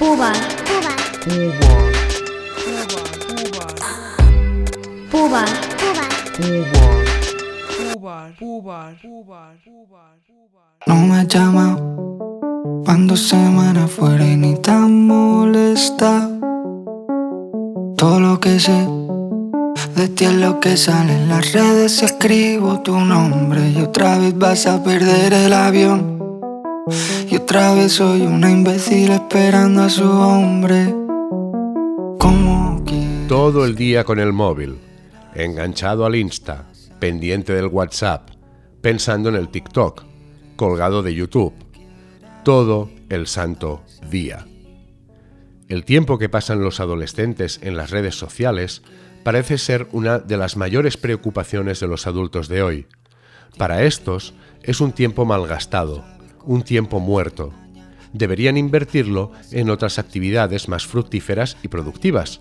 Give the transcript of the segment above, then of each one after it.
Pubar. Pubar. No me llama cuando semana fuera y ni tan molesta. Todo lo que sé de ti es lo que sale en las redes. Escribo tu nombre y otra vez vas a perder el avión. Y otra vez soy una imbécil esperando a su hombre. Todo el día con el móvil, enganchado al Insta, pendiente del WhatsApp, pensando en el TikTok, colgado de YouTube. Todo el santo día. El tiempo que pasan los adolescentes en las redes sociales parece ser una de las mayores preocupaciones de los adultos de hoy. Para estos es un tiempo malgastado, un tiempo muerto. Deberían invertirlo en otras actividades más fructíferas y productivas,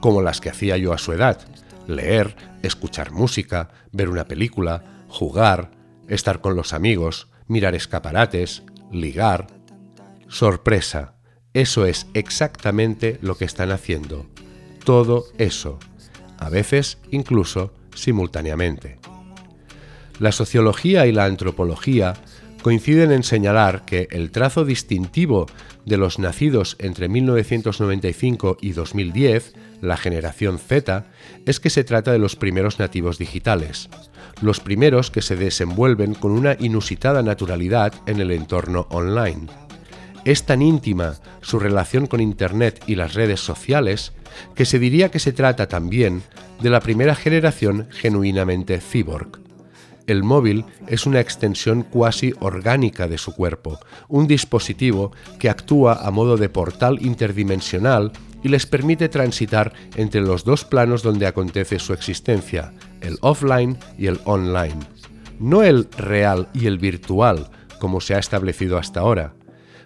como las que hacía yo a su edad, leer, escuchar música, ver una película, jugar, estar con los amigos, mirar escaparates, ligar. Sorpresa, eso es exactamente lo que están haciendo. Todo eso, a veces incluso simultáneamente. La sociología y la antropología coinciden en señalar que el trazo distintivo de los nacidos entre 1995 y 2010, la generación Z, es que se trata de los primeros nativos digitales, los primeros que se desenvuelven con una inusitada naturalidad en el entorno online. Es tan íntima su relación con Internet y las redes sociales que se diría que se trata también de la primera generación genuinamente cyborg. El móvil es una extensión cuasi orgánica de su cuerpo, un dispositivo que actúa a modo de portal interdimensional y les permite transitar entre los dos planos donde acontece su existencia, el offline y el online. No el real y el virtual, como se ha establecido hasta ahora.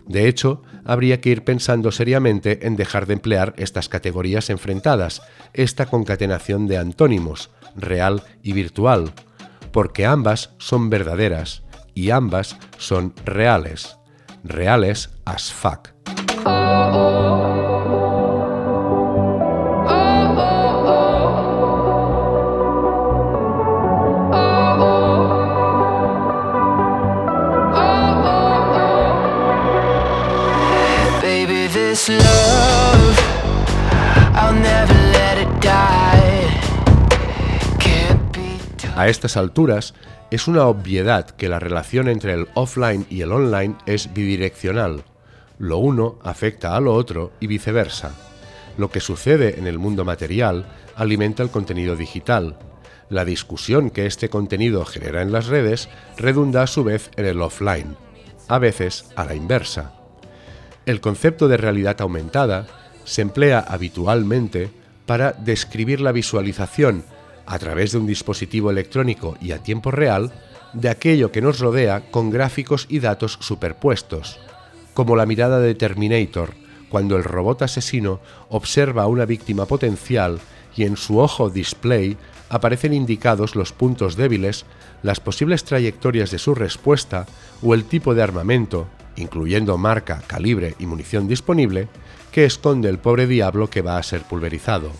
De hecho, habría que ir pensando seriamente en dejar de emplear estas categorías enfrentadas, esta concatenación de antónimos, real y virtual, porque ambas son verdaderas y ambas son reales, reales as fuck. A estas alturas, es una obviedad que la relación entre el offline y el online es bidireccional. Lo uno afecta a lo otro y viceversa. Lo que sucede en el mundo material alimenta el contenido digital. La discusión que este contenido genera en las redes redunda a su vez en el offline, a veces a la inversa. El concepto de realidad aumentada se emplea habitualmente para describir la visualización a través de un dispositivo electrónico y a tiempo real de aquello que nos rodea con gráficos y datos superpuestos, como la mirada de Terminator, cuando el robot asesino observa a una víctima potencial y en su ojo display aparecen indicados los puntos débiles, las posibles trayectorias de su respuesta o el tipo de armamento, incluyendo marca, calibre y munición disponible, que esconde el pobre diablo que va a ser pulverizado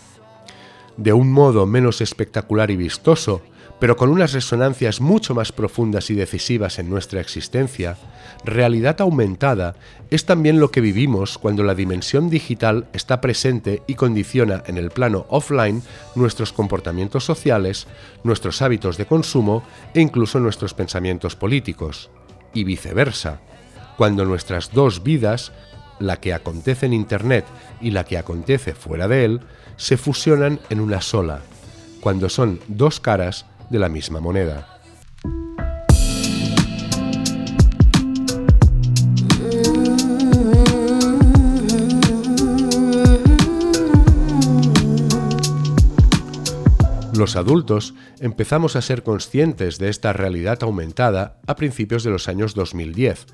de un modo menos espectacular y vistoso, pero con unas resonancias mucho más profundas y decisivas en nuestra existencia, realidad aumentada es también lo que vivimos cuando la dimensión digital está presente y condiciona en el plano offline nuestros comportamientos sociales, nuestros hábitos de consumo e incluso nuestros pensamientos políticos. Y viceversa, cuando nuestras dos vidas, la que acontece en Internet y la que acontece fuera de él, se fusionan en una sola, cuando son dos caras de la misma moneda. Los adultos empezamos a ser conscientes de esta realidad aumentada a principios de los años 2010,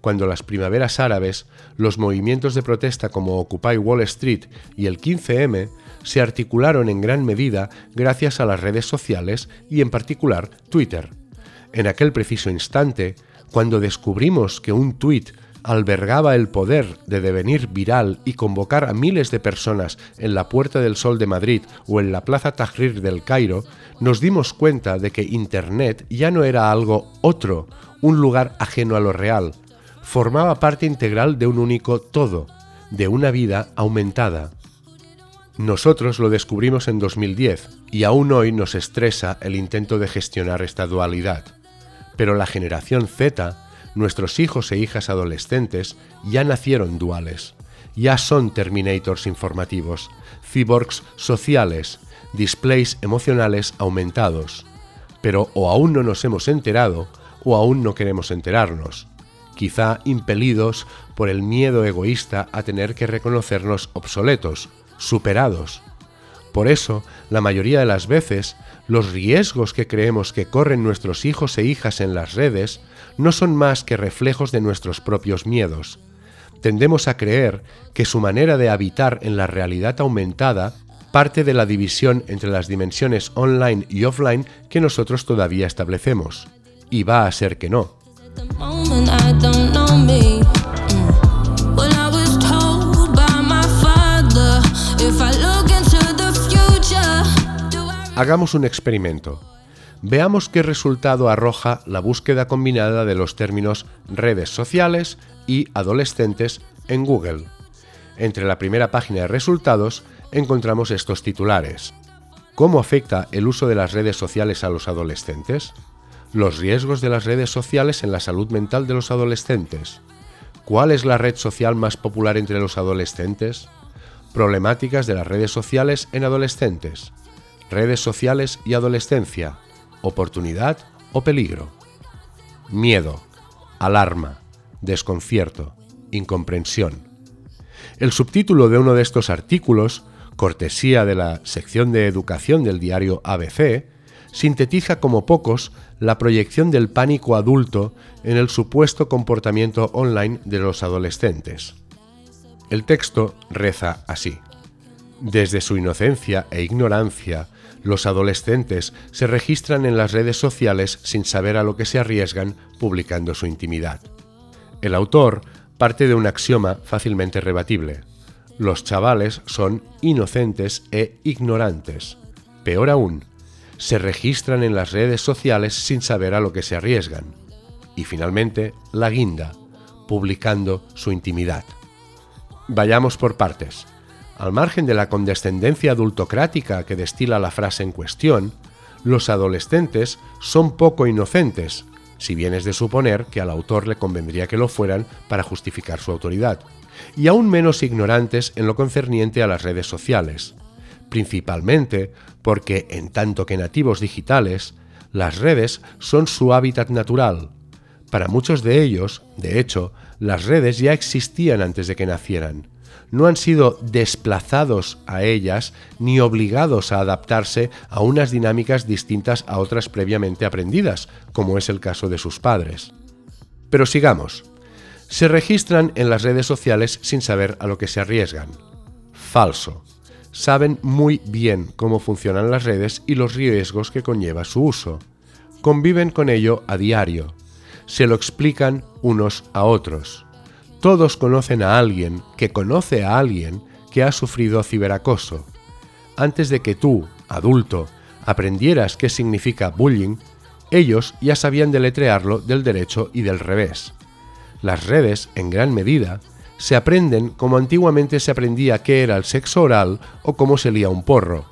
cuando las primaveras árabes, los movimientos de protesta como Occupy Wall Street y el 15M se articularon en gran medida gracias a las redes sociales y en particular Twitter. En aquel preciso instante, cuando descubrimos que un tuit albergaba el poder de devenir viral y convocar a miles de personas en la Puerta del Sol de Madrid o en la Plaza Tahrir del Cairo, nos dimos cuenta de que Internet ya no era algo otro, un lugar ajeno a lo real, formaba parte integral de un único todo, de una vida aumentada. Nosotros lo descubrimos en 2010 y aún hoy nos estresa el intento de gestionar esta dualidad. Pero la generación Z, nuestros hijos e hijas adolescentes, ya nacieron duales. Ya son Terminators informativos, cyborgs sociales, displays emocionales aumentados. Pero o aún no nos hemos enterado o aún no queremos enterarnos, quizá impelidos por el miedo egoísta a tener que reconocernos obsoletos, superados. Por eso, la mayoría de las veces, los riesgos que creemos que corren nuestros hijos e hijas en las redes no son más que reflejos de nuestros propios miedos. Tendemos a creer que su manera de habitar en la realidad aumentada parte de la división entre las dimensiones online y offline que nosotros todavía establecemos. Y va a ser que no. Hagamos un experimento. Veamos qué resultado arroja la búsqueda combinada de los términos redes sociales y adolescentes en Google. Entre la primera página de resultados encontramos estos titulares. ¿Cómo afecta el uso de las redes sociales a los adolescentes? Los riesgos de las redes sociales en la salud mental de los adolescentes. ¿Cuál es la red social más popular entre los adolescentes? Problemáticas de las redes sociales en adolescentes redes sociales y adolescencia, oportunidad o peligro. Miedo, alarma, desconcierto, incomprensión. El subtítulo de uno de estos artículos, cortesía de la sección de educación del diario ABC, sintetiza como pocos la proyección del pánico adulto en el supuesto comportamiento online de los adolescentes. El texto reza así. Desde su inocencia e ignorancia, los adolescentes se registran en las redes sociales sin saber a lo que se arriesgan publicando su intimidad. El autor parte de un axioma fácilmente rebatible. Los chavales son inocentes e ignorantes. Peor aún, se registran en las redes sociales sin saber a lo que se arriesgan. Y finalmente, la guinda, publicando su intimidad. Vayamos por partes. Al margen de la condescendencia adultocrática que destila la frase en cuestión, los adolescentes son poco inocentes, si bien es de suponer que al autor le convendría que lo fueran para justificar su autoridad, y aún menos ignorantes en lo concerniente a las redes sociales, principalmente porque, en tanto que nativos digitales, las redes son su hábitat natural. Para muchos de ellos, de hecho, las redes ya existían antes de que nacieran, no han sido desplazados a ellas ni obligados a adaptarse a unas dinámicas distintas a otras previamente aprendidas, como es el caso de sus padres. Pero sigamos. Se registran en las redes sociales sin saber a lo que se arriesgan. Falso. Saben muy bien cómo funcionan las redes y los riesgos que conlleva su uso. Conviven con ello a diario. Se lo explican unos a otros todos conocen a alguien que conoce a alguien que ha sufrido ciberacoso. Antes de que tú, adulto, aprendieras qué significa bullying, ellos ya sabían deletrearlo del derecho y del revés. Las redes, en gran medida, se aprenden como antiguamente se aprendía qué era el sexo oral o cómo se lía un porro,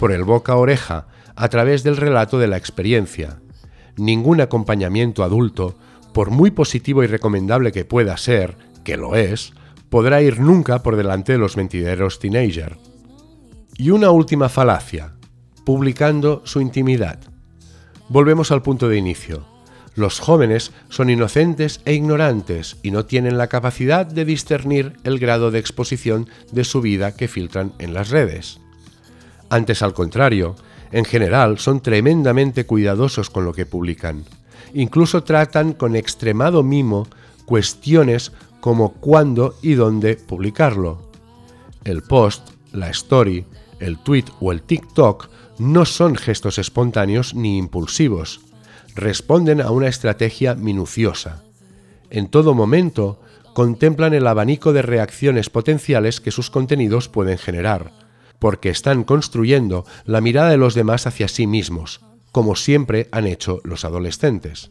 por el boca a oreja, a través del relato de la experiencia. Ningún acompañamiento adulto, por muy positivo y recomendable que pueda ser, que lo es, podrá ir nunca por delante de los mentideros teenager. Y una última falacia, publicando su intimidad. Volvemos al punto de inicio. Los jóvenes son inocentes e ignorantes y no tienen la capacidad de discernir el grado de exposición de su vida que filtran en las redes. Antes al contrario, en general son tremendamente cuidadosos con lo que publican. Incluso tratan con extremado mimo cuestiones como cuándo y dónde publicarlo. El post, la story, el tweet o el TikTok no son gestos espontáneos ni impulsivos, responden a una estrategia minuciosa. En todo momento contemplan el abanico de reacciones potenciales que sus contenidos pueden generar, porque están construyendo la mirada de los demás hacia sí mismos, como siempre han hecho los adolescentes.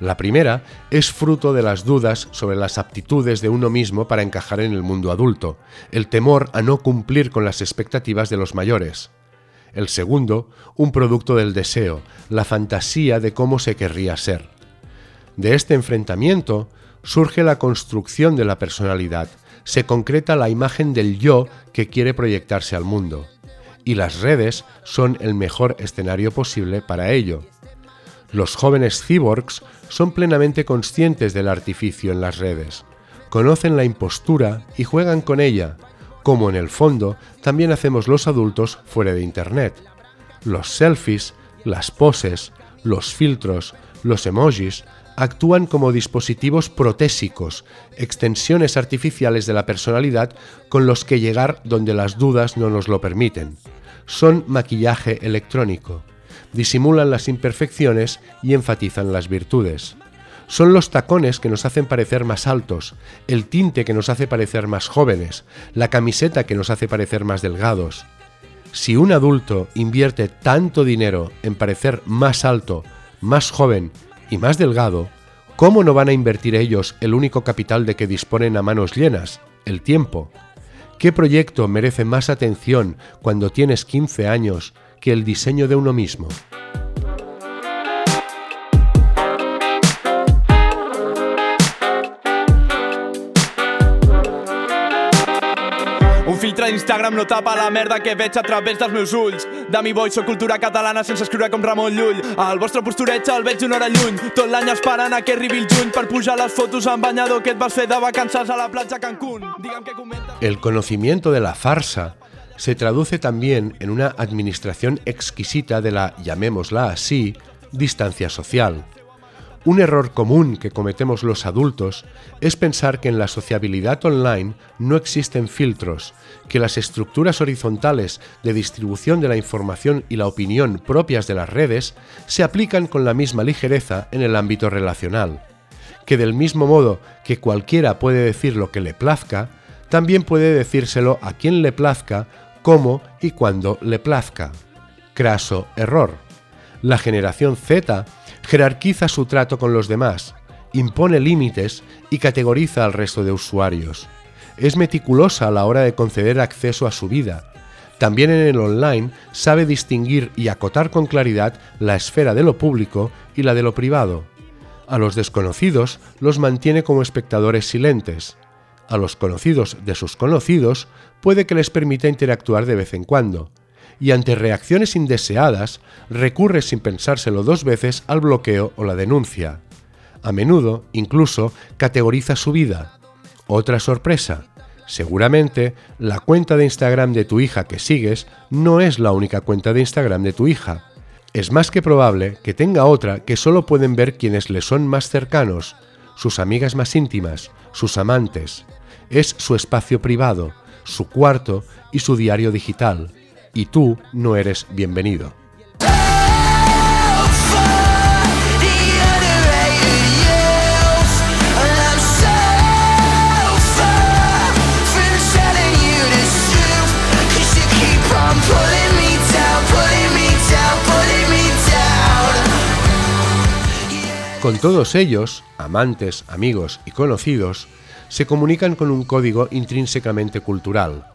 La primera es fruto de las dudas sobre las aptitudes de uno mismo para encajar en el mundo adulto, el temor a no cumplir con las expectativas de los mayores. El segundo, un producto del deseo, la fantasía de cómo se querría ser. De este enfrentamiento surge la construcción de la personalidad, se concreta la imagen del yo que quiere proyectarse al mundo. Y las redes son el mejor escenario posible para ello. Los jóvenes cyborgs son plenamente conscientes del artificio en las redes, conocen la impostura y juegan con ella, como en el fondo también hacemos los adultos fuera de Internet. Los selfies, las poses, los filtros, los emojis actúan como dispositivos protésicos, extensiones artificiales de la personalidad con los que llegar donde las dudas no nos lo permiten. Son maquillaje electrónico. Disimulan las imperfecciones y enfatizan las virtudes. Son los tacones que nos hacen parecer más altos, el tinte que nos hace parecer más jóvenes, la camiseta que nos hace parecer más delgados. Si un adulto invierte tanto dinero en parecer más alto, más joven y más delgado, ¿cómo no van a invertir ellos el único capital de que disponen a manos llenas, el tiempo? ¿Qué proyecto merece más atención cuando tienes 15 años que el diseño de uno mismo? filtre d'Instagram no tapa la merda que veig a través dels meus ulls. De mi boy, soc cultura catalana sense escriure com Ramon Llull. El vostre postureig el veig una hora lluny. Tot l'any esperant a que arribi el juny per pujar les fotos amb banyador que et vas fer de vacances a la platja Cancún. Digue'm que comenta... El conocimiento de la farsa se traduce también en una administración exquisita de la, llamémosla así, distancia social. Un error común que cometemos los adultos es pensar que en la sociabilidad online no existen filtros, que las estructuras horizontales de distribución de la información y la opinión propias de las redes se aplican con la misma ligereza en el ámbito relacional, que del mismo modo que cualquiera puede decir lo que le plazca, también puede decírselo a quien le plazca, cómo y cuando le plazca. Craso error. La generación Z jerarquiza su trato con los demás, impone límites y categoriza al resto de usuarios. Es meticulosa a la hora de conceder acceso a su vida. También en el online sabe distinguir y acotar con claridad la esfera de lo público y la de lo privado. A los desconocidos los mantiene como espectadores silentes. A los conocidos de sus conocidos puede que les permita interactuar de vez en cuando y ante reacciones indeseadas recurre sin pensárselo dos veces al bloqueo o la denuncia. A menudo, incluso, categoriza su vida. Otra sorpresa. Seguramente, la cuenta de Instagram de tu hija que sigues no es la única cuenta de Instagram de tu hija. Es más que probable que tenga otra que solo pueden ver quienes le son más cercanos, sus amigas más íntimas, sus amantes. Es su espacio privado, su cuarto y su diario digital y tú no eres bienvenido. Con todos ellos, amantes, amigos y conocidos, se comunican con un código intrínsecamente cultural,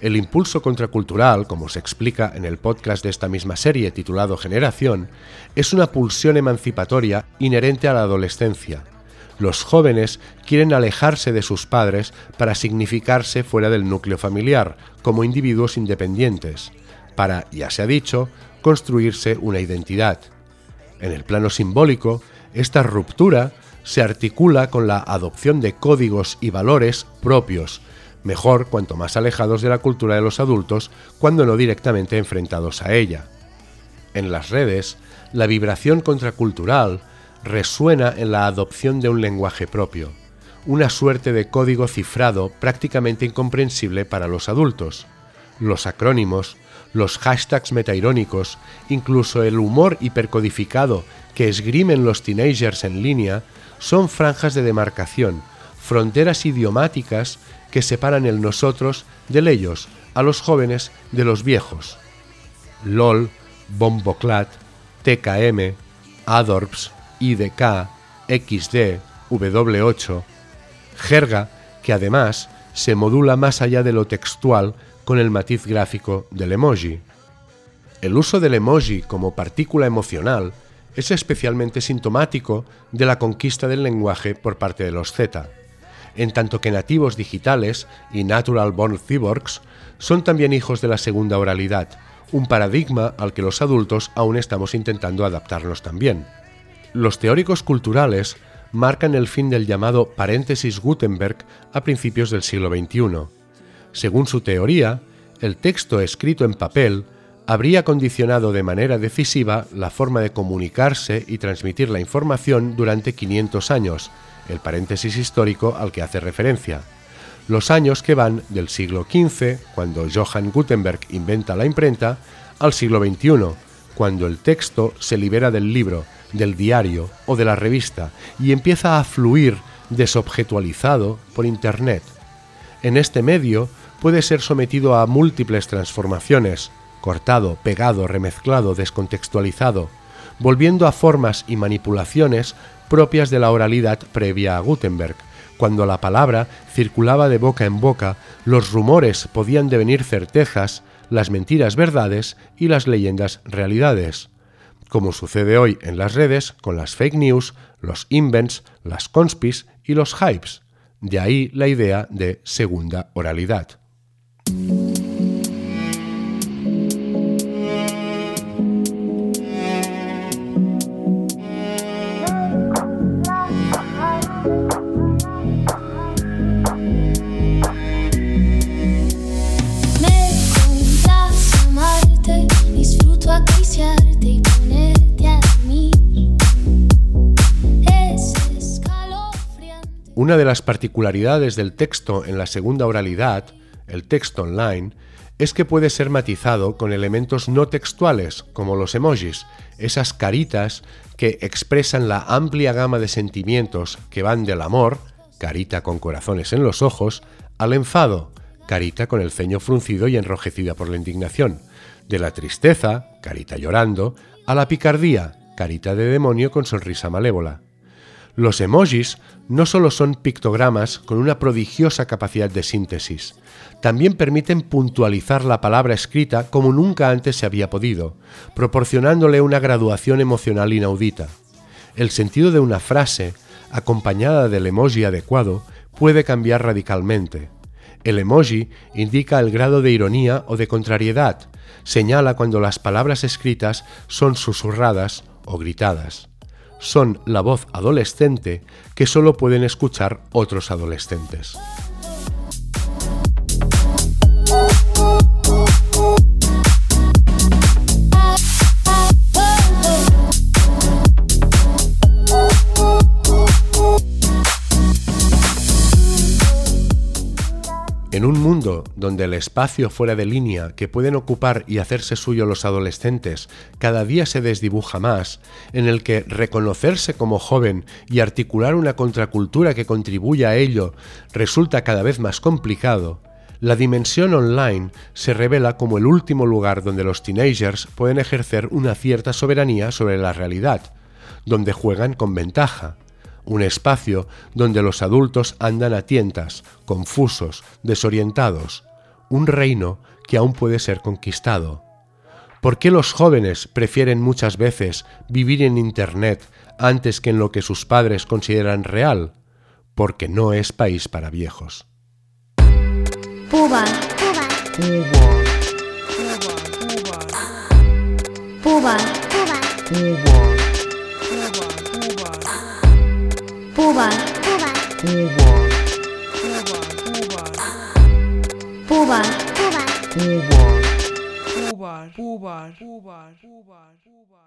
el impulso contracultural, como se explica en el podcast de esta misma serie titulado Generación, es una pulsión emancipatoria inherente a la adolescencia. Los jóvenes quieren alejarse de sus padres para significarse fuera del núcleo familiar, como individuos independientes, para, ya se ha dicho, construirse una identidad. En el plano simbólico, esta ruptura se articula con la adopción de códigos y valores propios, Mejor cuanto más alejados de la cultura de los adultos, cuando no directamente enfrentados a ella. En las redes, la vibración contracultural resuena en la adopción de un lenguaje propio, una suerte de código cifrado prácticamente incomprensible para los adultos. Los acrónimos, los hashtags metairónicos, incluso el humor hipercodificado que esgrimen los teenagers en línea, son franjas de demarcación, fronteras idiomáticas que separan el nosotros del ellos, a los jóvenes de los viejos. LOL, Bomboclat, TKM, Adorps, IDK, XD, W8, jerga que además se modula más allá de lo textual con el matiz gráfico del emoji. El uso del emoji como partícula emocional es especialmente sintomático de la conquista del lenguaje por parte de los Z, en tanto que nativos digitales y natural born cyborgs son también hijos de la segunda oralidad, un paradigma al que los adultos aún estamos intentando adaptarnos también. Los teóricos culturales marcan el fin del llamado paréntesis Gutenberg a principios del siglo XXI. Según su teoría, el texto escrito en papel habría condicionado de manera decisiva la forma de comunicarse y transmitir la información durante 500 años, el paréntesis histórico al que hace referencia. Los años que van del siglo XV, cuando Johann Gutenberg inventa la imprenta, al siglo XXI, cuando el texto se libera del libro, del diario o de la revista y empieza a fluir desobjetualizado por Internet. En este medio puede ser sometido a múltiples transformaciones, cortado, pegado, remezclado, descontextualizado, volviendo a formas y manipulaciones propias de la oralidad previa a Gutenberg. Cuando la palabra circulaba de boca en boca, los rumores podían devenir certezas, las mentiras verdades y las leyendas realidades como sucede hoy en las redes con las fake news, los invents, las conspis y los hypes. De ahí la idea de segunda oralidad. Una de las particularidades del texto en la segunda oralidad, el texto online, es que puede ser matizado con elementos no textuales, como los emojis, esas caritas que expresan la amplia gama de sentimientos que van del amor, carita con corazones en los ojos, al enfado, carita con el ceño fruncido y enrojecida por la indignación, de la tristeza, carita llorando, a la picardía, carita de demonio con sonrisa malévola. Los emojis no solo son pictogramas con una prodigiosa capacidad de síntesis, también permiten puntualizar la palabra escrita como nunca antes se había podido, proporcionándole una graduación emocional inaudita. El sentido de una frase, acompañada del emoji adecuado, puede cambiar radicalmente. El emoji indica el grado de ironía o de contrariedad, señala cuando las palabras escritas son susurradas o gritadas son la voz adolescente que solo pueden escuchar otros adolescentes. En un mundo donde el espacio fuera de línea que pueden ocupar y hacerse suyo los adolescentes cada día se desdibuja más, en el que reconocerse como joven y articular una contracultura que contribuya a ello resulta cada vez más complicado, la dimensión online se revela como el último lugar donde los teenagers pueden ejercer una cierta soberanía sobre la realidad, donde juegan con ventaja, un espacio donde los adultos andan a tientas, confusos, desorientados, un reino que aún puede ser conquistado. ¿Por qué los jóvenes prefieren muchas veces vivir en Internet antes que en lo que sus padres consideran real? Porque no es país para viejos. 不玩，不玩，不玩，不玩，不玩，不玩，不玩，不玩，不玩，不玩，不玩，不玩，不。